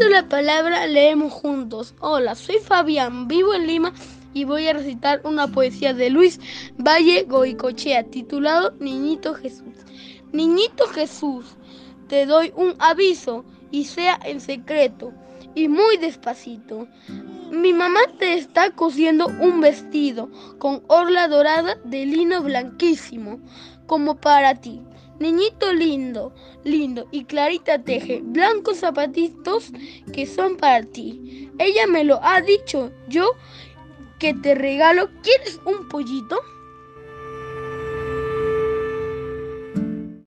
la palabra, leemos juntos. Hola, soy Fabián, vivo en Lima y voy a recitar una poesía de Luis Valle Goicochea titulado Niñito Jesús. Niñito Jesús, te doy un aviso y sea en secreto y muy despacito. Mi mamá te está cosiendo un vestido con orla dorada de lino blanquísimo, como para ti. Niñito lindo, lindo y Clarita teje blancos zapatitos que son para ti. Ella me lo ha dicho, yo que te regalo. ¿Quieres un pollito?